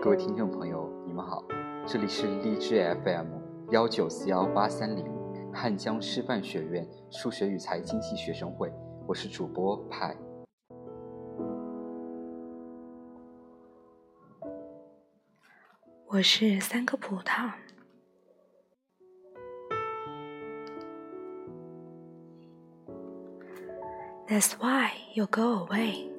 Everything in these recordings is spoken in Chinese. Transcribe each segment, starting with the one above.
各位听众朋友，你们好，这里是荔枝 FM 幺九四幺八三零汉江师范学院数学与财经系学生会，我是主播派。我是三颗葡萄。That's why you go away.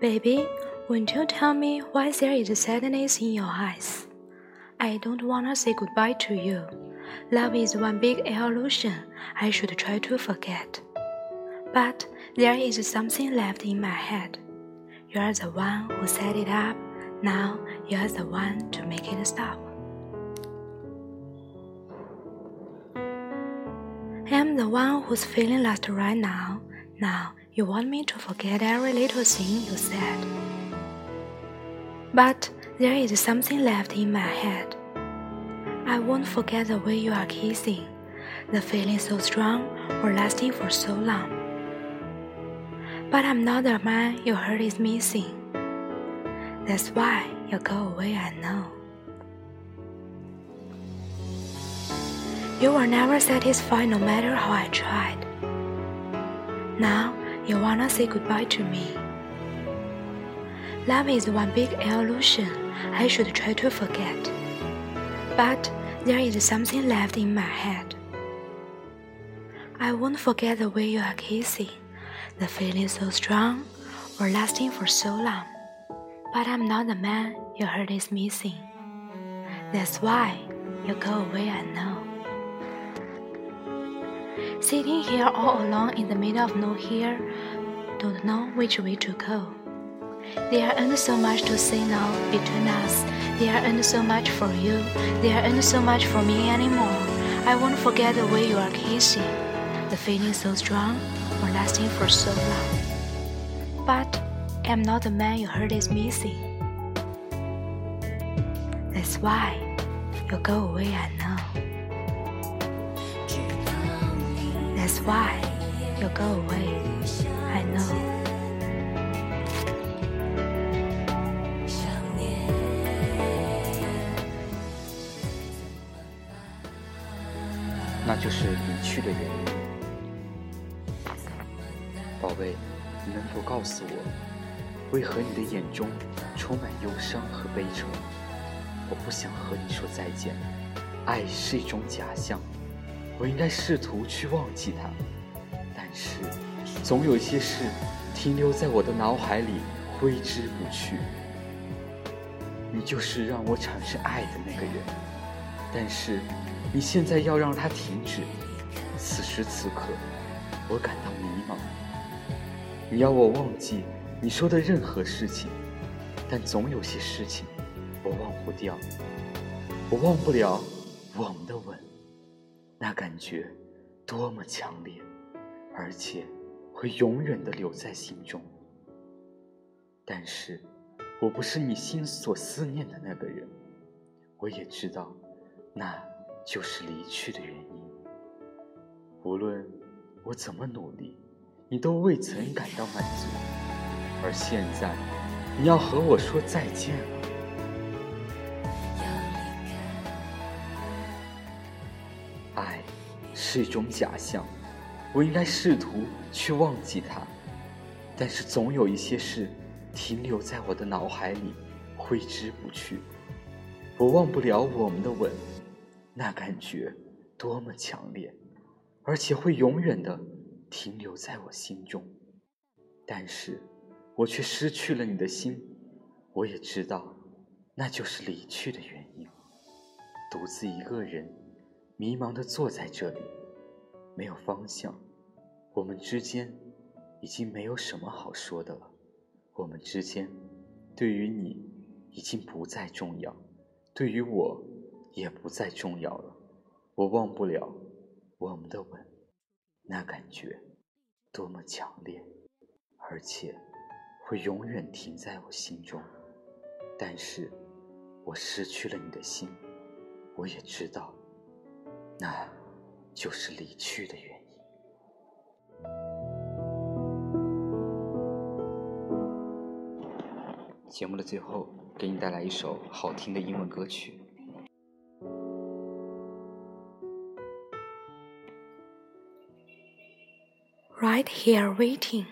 Baby, won't you tell me why there is sadness in your eyes? I don't wanna say goodbye to you. Love is one big illusion I should try to forget. But there is something left in my head. You're the one who set it up. Now you're the one to make it stop. I'm the one who's feeling lost right now. Now you want me to forget every little thing you said. But there is something left in my head. I won't forget the way you are kissing, the feeling so strong or lasting for so long. But I'm not the man your heart is missing. That's why you go away, I know. You were never satisfied no matter how I tried. Now you wanna say goodbye to me. Love is one big illusion I should try to forget. But there is something left in my head. I won't forget the way you are kissing, the feeling so strong or lasting for so long. But I'm not the man your heart is missing. That's why you go away, I know. Sitting here all alone in the middle of nowhere, don't know which way to go. There ain't so much to say now between us. There ain't so much for you. There ain't so much for me anymore. I won't forget the way you are kissing, the feeling so strong or lasting for so long. But I'm not the man your heart is missing. That's why you go away, I know. That's why you go away, I know. 那就是离去的原因。宝贝，你能否告诉我，为何你的眼中充满忧伤和悲愁？我不想和你说再见，爱是一种假象，我应该试图去忘记它，但是总有一些事停留在我的脑海里，挥之不去。你就是让我产生爱的那个人，但是。你现在要让它停止，此时此刻，我感到迷茫。你要我忘记你说的任何事情，但总有些事情我忘不掉。我忘不了我们的吻，那感觉多么强烈，而且会永远的留在心中。但是，我不是你心所思念的那个人，我也知道，那。就是离去的原因。无论我怎么努力，你都未曾感到满足。而现在，你要和我说再见了。是一种假象，我应该试图去忘记它，但是总有一些事停留在我的脑海里，挥之不去。我忘不了我们的吻。那感觉多么强烈，而且会永远的停留在我心中。但是，我却失去了你的心。我也知道，那就是离去的原因。独自一个人，迷茫的坐在这里，没有方向。我们之间已经没有什么好说的了。我们之间，对于你已经不再重要，对于我。也不再重要了，我忘不了我们的吻，那感觉多么强烈，而且会永远停在我心中。但是，我失去了你的心，我也知道，那就是离去的原因。节目的最后，给你带来一首好听的英文歌曲。Right here waiting.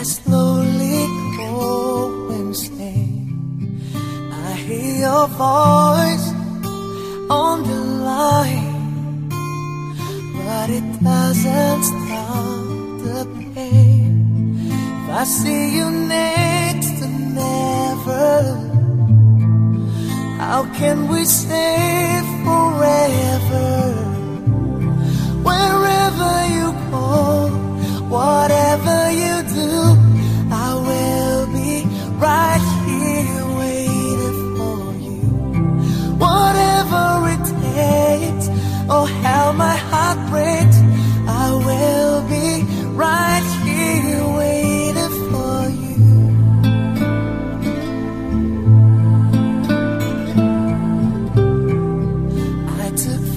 I slowly go insane. I hear your voice on the line, but it doesn't stop the pain. If I see you next to never. How can we stay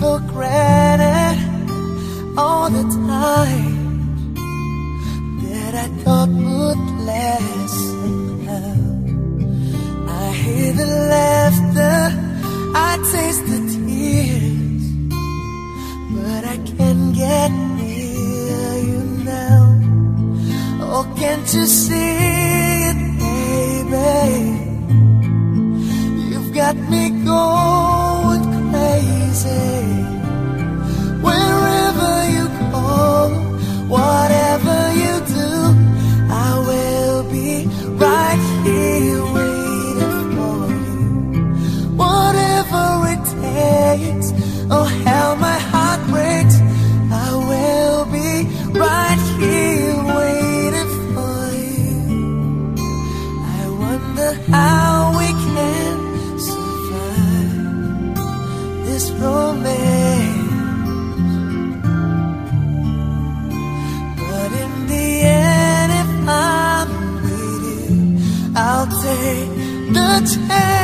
for granted all the time that I thought would last somehow. I hear the laughter, I taste the tears, but I can't get near you now. Oh, can't you see how we can survive this romance. But in the end, if I'm with you, I'll take the chance.